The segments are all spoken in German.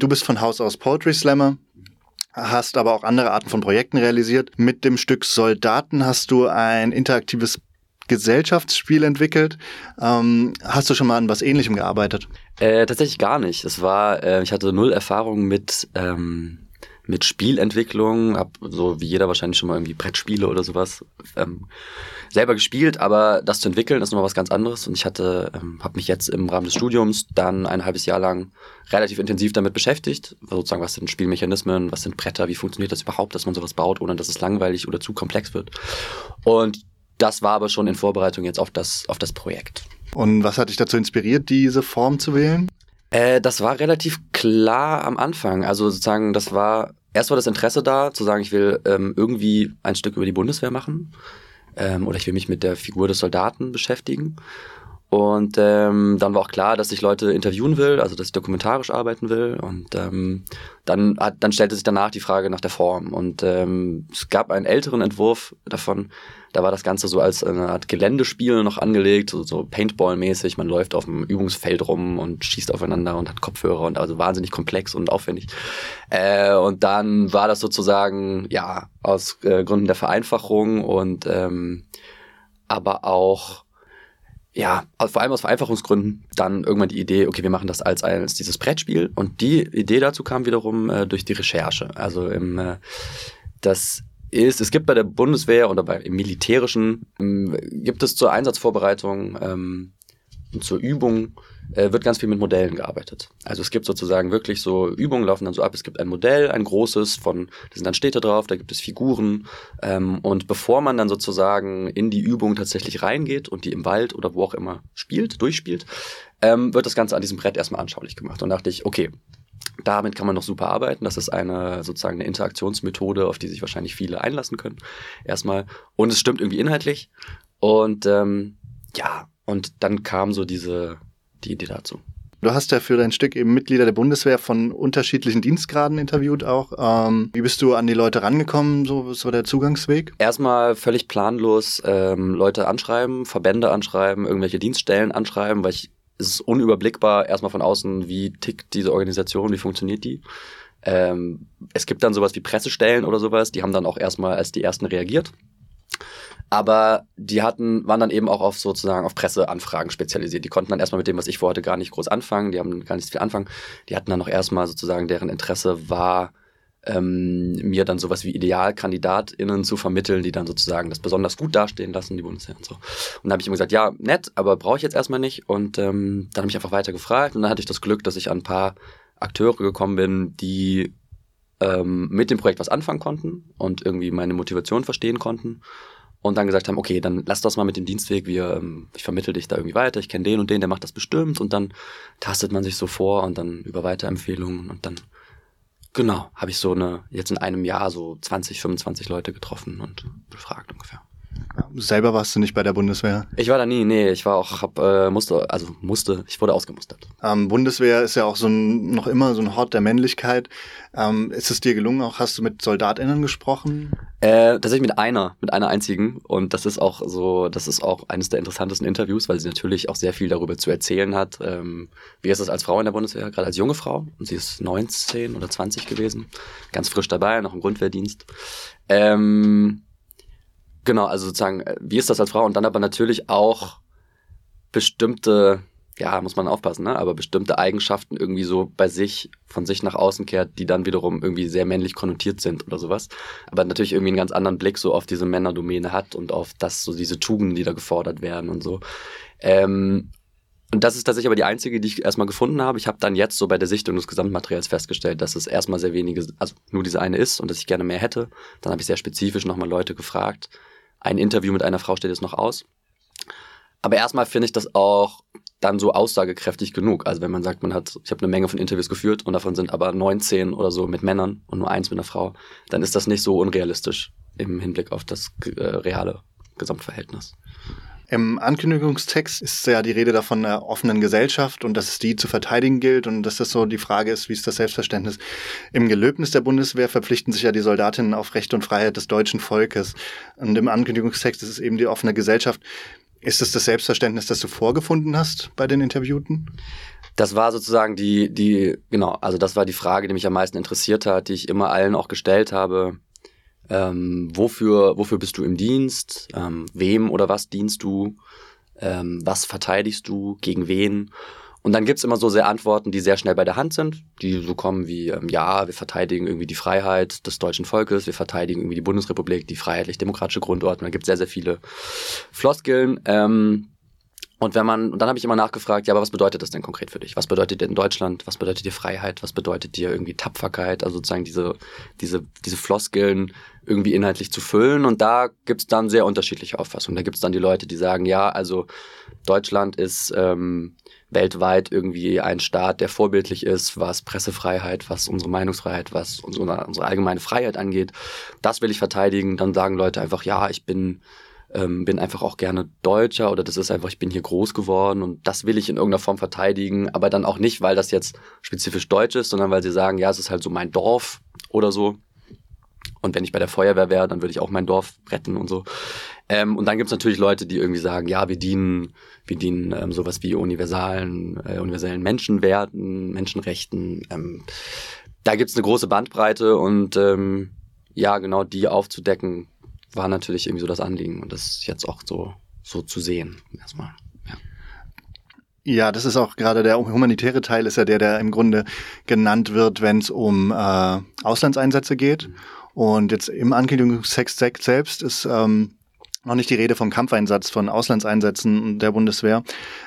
Du bist von Haus aus Poetry Slammer, hast aber auch andere Arten von Projekten realisiert. Mit dem Stück Soldaten hast du ein interaktives Gesellschaftsspiel entwickelt. Ähm, hast du schon mal an was Ähnlichem gearbeitet? Äh, tatsächlich gar nicht. Es war, äh, ich hatte null Erfahrung mit ähm, mit Spielentwicklung, habe so wie jeder wahrscheinlich schon mal irgendwie Brettspiele oder sowas ähm, selber gespielt, aber das zu entwickeln ist nochmal was ganz anderes und ich hatte, ähm, habe mich jetzt im Rahmen des Studiums dann ein halbes Jahr lang relativ intensiv damit beschäftigt, sozusagen was sind Spielmechanismen, was sind Bretter, wie funktioniert das überhaupt, dass man sowas baut, ohne dass es langweilig oder zu komplex wird und das war aber schon in Vorbereitung jetzt auf das, auf das Projekt. Und was hat dich dazu inspiriert, diese Form zu wählen? Äh, das war relativ klar am Anfang. Also sozusagen, das war erst war das Interesse da, zu sagen, ich will ähm, irgendwie ein Stück über die Bundeswehr machen ähm, oder ich will mich mit der Figur des Soldaten beschäftigen. Und ähm, dann war auch klar, dass ich Leute interviewen will, also dass ich dokumentarisch arbeiten will. Und ähm, dann, hat, dann stellte sich danach die Frage nach der Form. Und ähm, es gab einen älteren Entwurf davon, da war das Ganze so als eine Art Geländespiel noch angelegt, so, so Paintball-mäßig. Man läuft auf dem Übungsfeld rum und schießt aufeinander und hat Kopfhörer und also wahnsinnig komplex und aufwendig. Äh, und dann war das sozusagen, ja, aus äh, Gründen der Vereinfachung und ähm, aber auch ja, vor allem aus Vereinfachungsgründen dann irgendwann die Idee, okay, wir machen das als, als dieses Brettspiel. Und die Idee dazu kam wiederum äh, durch die Recherche. Also im, äh, das ist, es gibt bei der Bundeswehr oder bei im Militärischen, ähm, gibt es zur Einsatzvorbereitung ähm, und zur Übung äh, wird ganz viel mit Modellen gearbeitet. Also es gibt sozusagen wirklich so Übungen laufen dann so ab. Es gibt ein Modell, ein großes von, da sind dann Städte drauf, da gibt es Figuren ähm, und bevor man dann sozusagen in die Übung tatsächlich reingeht und die im Wald oder wo auch immer spielt, durchspielt, ähm, wird das Ganze an diesem Brett erstmal anschaulich gemacht. Und dachte ich, okay, damit kann man noch super arbeiten. Das ist eine sozusagen eine Interaktionsmethode, auf die sich wahrscheinlich viele einlassen können. Erstmal. Und es stimmt irgendwie inhaltlich. Und ähm, ja, und dann kam so diese die Idee dazu. Du hast ja für dein Stück eben Mitglieder der Bundeswehr von unterschiedlichen Dienstgraden interviewt auch. Ähm, wie bist du an die Leute rangekommen? So was war der Zugangsweg? Erstmal völlig planlos ähm, Leute anschreiben, Verbände anschreiben, irgendwelche Dienststellen anschreiben, weil ich es ist unüberblickbar erstmal von außen, wie tickt diese Organisation, wie funktioniert die. Ähm, es gibt dann sowas wie Pressestellen oder sowas, die haben dann auch erstmal als die ersten reagiert. Aber die hatten, waren dann eben auch auf sozusagen auf Presseanfragen spezialisiert. Die konnten dann erstmal mit dem, was ich vorhatte, gar nicht groß anfangen. Die haben gar nicht viel anfangen. Die hatten dann noch erstmal sozusagen, deren Interesse war, ähm, mir dann sowas wie IdealkandidatInnen zu vermitteln, die dann sozusagen das besonders gut dastehen lassen, die Bundeswehr und so. Und dann habe ich immer gesagt, ja, nett, aber brauche ich jetzt erstmal nicht. Und ähm, dann habe ich einfach weiter gefragt und dann hatte ich das Glück, dass ich an ein paar Akteure gekommen bin, die ähm, mit dem Projekt was anfangen konnten und irgendwie meine Motivation verstehen konnten und dann gesagt haben, okay, dann lass das mal mit dem Dienstweg, wir, ähm, ich vermittel dich da irgendwie weiter, ich kenne den und den, der macht das bestimmt und dann tastet man sich so vor und dann über Weiterempfehlungen und dann, genau, habe ich so eine, jetzt in einem Jahr so 20, 25 Leute getroffen und befragt ungefähr. Selber warst du nicht bei der Bundeswehr? Ich war da nie, nee, ich war auch, hab, äh, musste, also musste, ich wurde ausgemustert. Ähm, Bundeswehr ist ja auch so ein, noch immer so ein Hort der Männlichkeit. Ähm, ist es dir gelungen, auch hast du mit SoldatInnen gesprochen? Äh, tatsächlich mit einer, mit einer einzigen. Und das ist auch so, das ist auch eines der interessantesten Interviews, weil sie natürlich auch sehr viel darüber zu erzählen hat. Ähm, wie ist es als Frau in der Bundeswehr, gerade als junge Frau? Und sie ist 19 oder 20 gewesen, ganz frisch dabei, noch im Grundwehrdienst. Ähm, Genau, also sozusagen, äh, wie ist das als Frau? Und dann aber natürlich auch bestimmte, ja, muss man aufpassen, ne? aber bestimmte Eigenschaften irgendwie so bei sich, von sich nach außen kehrt, die dann wiederum irgendwie sehr männlich konnotiert sind oder sowas. Aber natürlich irgendwie einen ganz anderen Blick so auf diese Männerdomäne hat und auf das, so diese Tugenden, die da gefordert werden und so. Ähm, und das ist tatsächlich aber die einzige, die ich erstmal gefunden habe. Ich habe dann jetzt so bei der Sichtung des Gesamtmaterials festgestellt, dass es erstmal sehr wenige, also nur diese eine ist und dass ich gerne mehr hätte. Dann habe ich sehr spezifisch nochmal Leute gefragt ein Interview mit einer Frau steht jetzt noch aus. Aber erstmal finde ich das auch dann so aussagekräftig genug. Also wenn man sagt, man hat, ich habe eine Menge von Interviews geführt und davon sind aber 19 oder so mit Männern und nur eins mit einer Frau, dann ist das nicht so unrealistisch im Hinblick auf das äh, reale Gesamtverhältnis. Im Ankündigungstext ist ja die Rede davon einer offenen Gesellschaft und dass es die zu verteidigen gilt und dass das so die Frage ist, wie ist das Selbstverständnis? Im Gelöbnis der Bundeswehr verpflichten sich ja die Soldatinnen auf Recht und Freiheit des deutschen Volkes. Und im Ankündigungstext ist es eben die offene Gesellschaft. Ist es das Selbstverständnis, das du vorgefunden hast bei den Interviewten? Das war sozusagen die, die, genau, also das war die Frage, die mich am meisten interessiert hat, die ich immer allen auch gestellt habe. Ähm, wofür, wofür bist du im Dienst? Ähm, wem oder was dienst du? Ähm, was verteidigst du? Gegen wen? Und dann gibt's immer so sehr Antworten, die sehr schnell bei der Hand sind, die so kommen wie, ähm, ja, wir verteidigen irgendwie die Freiheit des deutschen Volkes, wir verteidigen irgendwie die Bundesrepublik, die freiheitlich-demokratische Grundordnung. Da gibt's sehr, sehr viele Floskeln. Ähm, und wenn man, und dann habe ich immer nachgefragt, ja, aber was bedeutet das denn konkret für dich? Was bedeutet dir in Deutschland? Was bedeutet dir Freiheit? Was bedeutet dir irgendwie Tapferkeit? Also sozusagen diese, diese, diese Floskeln irgendwie inhaltlich zu füllen. Und da gibt's dann sehr unterschiedliche Auffassungen. Da gibt's dann die Leute, die sagen, ja, also Deutschland ist ähm, weltweit irgendwie ein Staat, der vorbildlich ist, was Pressefreiheit, was unsere Meinungsfreiheit, was unsere, unsere allgemeine Freiheit angeht. Das will ich verteidigen. Dann sagen Leute einfach, ja, ich bin ähm, bin einfach auch gerne Deutscher oder das ist einfach, ich bin hier groß geworden und das will ich in irgendeiner Form verteidigen, aber dann auch nicht, weil das jetzt spezifisch deutsch ist, sondern weil sie sagen, ja, es ist halt so mein Dorf oder so. Und wenn ich bei der Feuerwehr wäre, dann würde ich auch mein Dorf retten und so. Ähm, und dann gibt's natürlich Leute, die irgendwie sagen, ja, wir dienen, wir dienen ähm, sowas wie universalen, äh, universellen Menschenwerten, Menschenrechten. Ähm, da gibt's eine große Bandbreite und ähm, ja, genau die aufzudecken, war natürlich irgendwie so das Anliegen und das jetzt auch so, so zu sehen erstmal. Ja, das ist auch gerade der humanitäre Teil, ist ja der, der im Grunde genannt wird, wenn es um äh, Auslandseinsätze geht. Mhm. Und jetzt im Ankündigungstext selbst ist ähm, noch nicht die Rede vom Kampfeinsatz, von Auslandseinsätzen der Bundeswehr.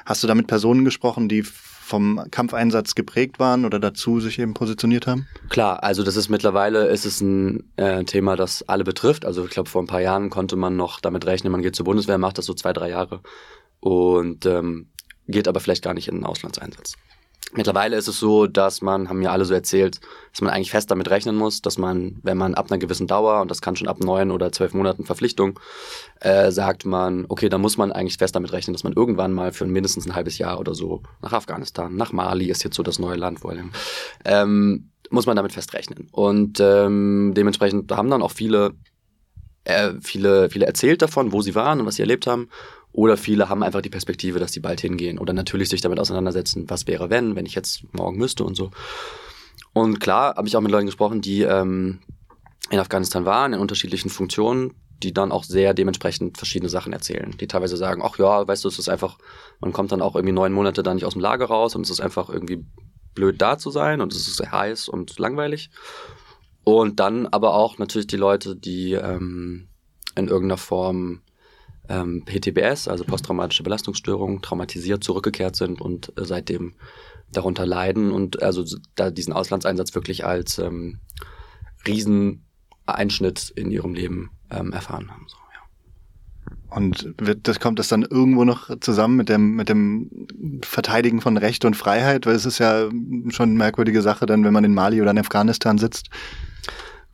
Hast du da mit Personen gesprochen, die vom Kampfeinsatz geprägt waren oder dazu sich eben positioniert haben? Klar, also das ist mittlerweile ist es ein äh, Thema, das alle betrifft. Also ich glaube, vor ein paar Jahren konnte man noch damit rechnen, man geht zur Bundeswehr, macht das so zwei, drei Jahre und ähm, geht aber vielleicht gar nicht in den Auslandseinsatz. Mittlerweile ist es so, dass man, haben mir alle so erzählt, dass man eigentlich fest damit rechnen muss, dass man, wenn man ab einer gewissen Dauer, und das kann schon ab neun oder zwölf Monaten Verpflichtung, äh, sagt man, okay, da muss man eigentlich fest damit rechnen, dass man irgendwann mal für mindestens ein halbes Jahr oder so nach Afghanistan, nach Mali ist jetzt so das neue Land, wo ähm, muss man damit fest rechnen. Und ähm, dementsprechend haben dann auch viele, äh, viele, viele erzählt davon, wo sie waren und was sie erlebt haben. Oder viele haben einfach die Perspektive, dass die bald hingehen. Oder natürlich sich damit auseinandersetzen, was wäre, wenn, wenn ich jetzt morgen müsste und so. Und klar habe ich auch mit Leuten gesprochen, die ähm, in Afghanistan waren, in unterschiedlichen Funktionen, die dann auch sehr dementsprechend verschiedene Sachen erzählen. Die teilweise sagen, ach ja, weißt du, es ist einfach, man kommt dann auch irgendwie neun Monate da nicht aus dem Lager raus und es ist einfach irgendwie blöd da zu sein und es ist sehr heiß und langweilig. Und dann aber auch natürlich die Leute, die ähm, in irgendeiner Form ähm, PTBS, also posttraumatische Belastungsstörungen, traumatisiert zurückgekehrt sind und äh, seitdem darunter leiden und also da diesen Auslandseinsatz wirklich als ähm, Rieseneinschnitt in ihrem Leben ähm, erfahren haben. So, ja. Und wird, das kommt das dann irgendwo noch zusammen mit dem, mit dem Verteidigen von Recht und Freiheit? Weil es ist ja schon eine merkwürdige Sache, dann, wenn man in Mali oder in Afghanistan sitzt.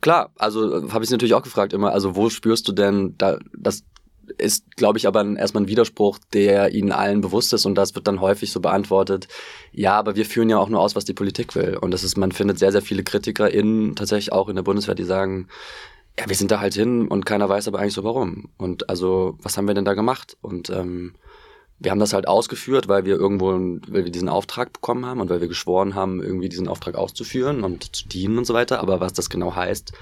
Klar, also äh, habe ich natürlich auch gefragt immer, also wo spürst du denn da, dass ist, glaube ich, aber erstmal ein Widerspruch, der ihnen allen bewusst ist und das wird dann häufig so beantwortet, ja, aber wir führen ja auch nur aus, was die Politik will. Und das ist, man findet sehr, sehr viele KritikerInnen tatsächlich auch in der Bundeswehr, die sagen, ja, wir sind da halt hin und keiner weiß aber eigentlich so warum. Und also, was haben wir denn da gemacht? Und ähm, wir haben das halt ausgeführt, weil wir irgendwo, weil wir diesen Auftrag bekommen haben und weil wir geschworen haben, irgendwie diesen Auftrag auszuführen und zu dienen und so weiter. Aber was das genau heißt,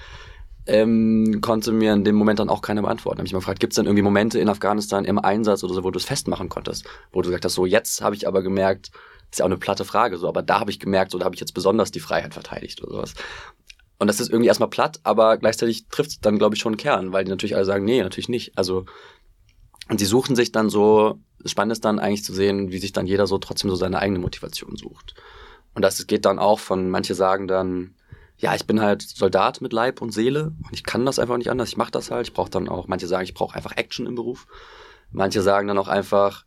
ähm, konnte mir in dem Moment dann auch keiner beantworten. Hab ich mal gefragt, gibt es denn irgendwie Momente in Afghanistan im Einsatz oder so, wo du es festmachen konntest? Wo du gesagt hast, so jetzt habe ich aber gemerkt, ist ja auch eine platte Frage, so, aber da habe ich gemerkt, so da habe ich jetzt besonders die Freiheit verteidigt oder sowas. Und das ist irgendwie erstmal platt, aber gleichzeitig trifft es dann, glaube ich, schon einen Kern, weil die natürlich alle sagen, nee, natürlich nicht. Also, und sie suchen sich dann so, spannend ist dann eigentlich zu sehen, wie sich dann jeder so trotzdem so seine eigene Motivation sucht. Und das geht dann auch von, manche sagen dann, ja, ich bin halt Soldat mit Leib und Seele und ich kann das einfach nicht anders. Ich mache das halt. Ich brauche dann auch, manche sagen, ich brauche einfach Action im Beruf. Manche sagen dann auch einfach,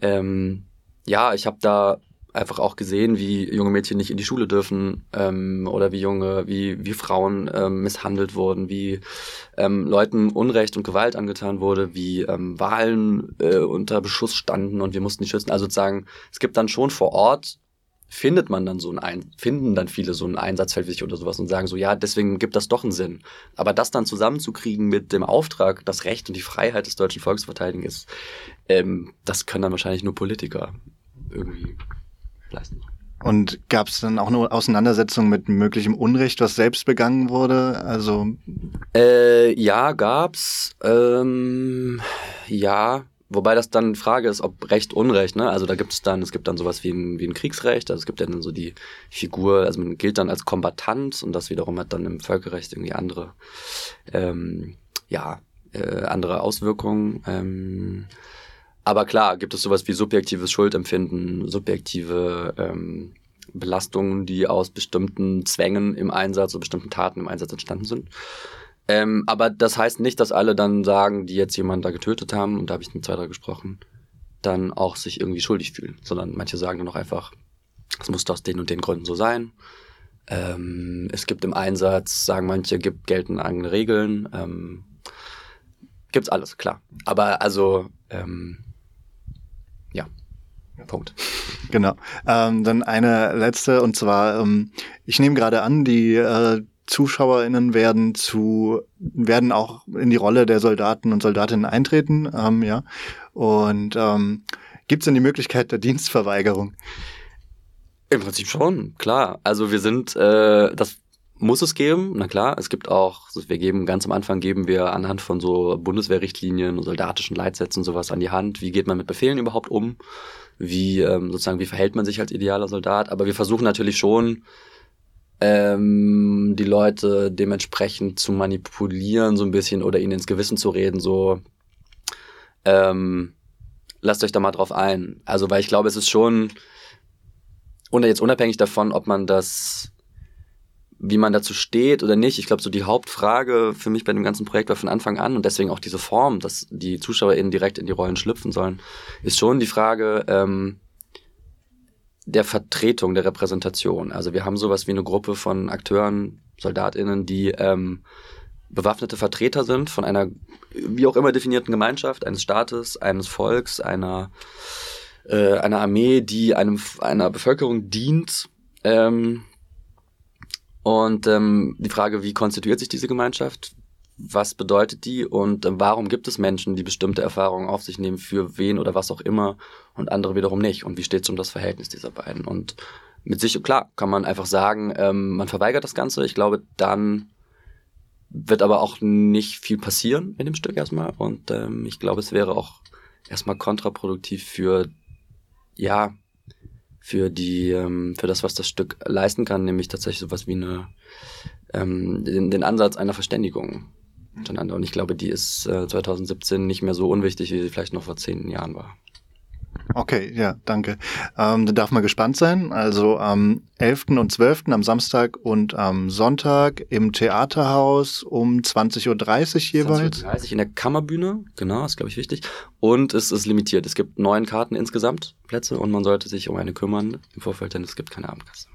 ähm, ja, ich habe da einfach auch gesehen, wie junge Mädchen nicht in die Schule dürfen ähm, oder wie junge, wie, wie Frauen ähm, misshandelt wurden, wie ähm, Leuten Unrecht und Gewalt angetan wurde, wie ähm, Wahlen äh, unter Beschuss standen und wir mussten die schützen. Also sozusagen, es gibt dann schon vor Ort findet man dann so ein Ein finden dann viele so ein Einsatzfeld wie sich oder sowas und sagen so, ja, deswegen gibt das doch einen Sinn. Aber das dann zusammenzukriegen mit dem Auftrag, das Recht und die Freiheit des deutschen Volkes verteidigen ist, ähm, das können dann wahrscheinlich nur Politiker irgendwie leisten. Und gab es dann auch eine Auseinandersetzung mit möglichem Unrecht, was selbst begangen wurde? Also äh, ja, gab's. Ähm, ja, wobei das dann Frage ist, ob Recht, Unrecht. Ne? Also da gibt es dann, es gibt dann sowas wie ein, wie ein Kriegsrecht. Also es gibt dann so die Figur, also man gilt dann als Kombatant und das wiederum hat dann im Völkerrecht irgendwie andere, ähm, ja, äh, andere Auswirkungen. Ähm, aber klar, gibt es sowas wie subjektives Schuldempfinden, subjektive ähm, Belastungen, die aus bestimmten Zwängen im Einsatz oder bestimmten Taten im Einsatz entstanden sind. Ähm, aber das heißt nicht, dass alle dann sagen, die jetzt jemanden da getötet haben, und da habe ich mit zwei, drei gesprochen, dann auch sich irgendwie schuldig fühlen, sondern manche sagen dann auch einfach, es muss aus den und den Gründen so sein. Ähm, es gibt im Einsatz, sagen manche, gibt gelten eigene Regeln. Ähm, gibt's alles, klar. Aber also ähm, ja, Punkt. Genau. Ähm, dann eine letzte und zwar, ähm, ich nehme gerade an, die äh, ZuschauerInnen werden zu, werden auch in die Rolle der Soldaten und Soldatinnen eintreten, ähm, ja. Und ähm, gibt es denn die Möglichkeit der Dienstverweigerung? Im Prinzip schon, klar. Also wir sind, äh, das muss es geben, na klar. Es gibt auch, wir geben ganz am Anfang geben wir anhand von so Bundeswehrrichtlinien und soldatischen Leitsätzen sowas an die Hand. Wie geht man mit Befehlen überhaupt um? Wie ähm, sozusagen, wie verhält man sich als idealer Soldat? Aber wir versuchen natürlich schon, ähm, die Leute dementsprechend zu manipulieren so ein bisschen oder ihnen ins Gewissen zu reden, so ähm, lasst euch da mal drauf ein. Also, weil ich glaube, es ist schon, und jetzt unabhängig davon, ob man das wie man dazu steht oder nicht. Ich glaube, so die Hauptfrage für mich bei dem ganzen Projekt war von Anfang an und deswegen auch diese Form, dass die ZuschauerInnen direkt in die Rollen schlüpfen sollen, ist schon die Frage ähm, der Vertretung, der Repräsentation. Also wir haben sowas wie eine Gruppe von Akteuren, SoldatInnen, die ähm, bewaffnete Vertreter sind von einer wie auch immer definierten Gemeinschaft, eines Staates, eines Volks, einer, äh, einer Armee, die einem, einer Bevölkerung dient. Ähm, und ähm, die Frage, wie konstituiert sich diese Gemeinschaft? Was bedeutet die und warum gibt es Menschen, die bestimmte Erfahrungen auf sich nehmen, für wen oder was auch immer und andere wiederum nicht? Und wie steht es um das Verhältnis dieser beiden? Und mit sich, klar, kann man einfach sagen, ähm, man verweigert das Ganze. Ich glaube, dann wird aber auch nicht viel passieren in dem Stück erstmal. Und ähm, ich glaube, es wäre auch erstmal kontraproduktiv für, ja, für die, ähm, für das, was das Stück leisten kann, nämlich tatsächlich sowas wie eine, ähm, den, den Ansatz einer Verständigung miteinander. Und ich glaube, die ist äh, 2017 nicht mehr so unwichtig, wie sie vielleicht noch vor zehn Jahren war. Okay, ja, danke. Ähm, da darf man gespannt sein. Also am 11. und 12. am Samstag und am Sonntag im Theaterhaus um 20.30 Uhr jeweils. 20.30 Uhr in der Kammerbühne, genau, ist glaube ich wichtig. Und es ist limitiert. Es gibt neun Karten insgesamt, Plätze, und man sollte sich um eine kümmern im Vorfeld, denn es gibt keine Abendkasse.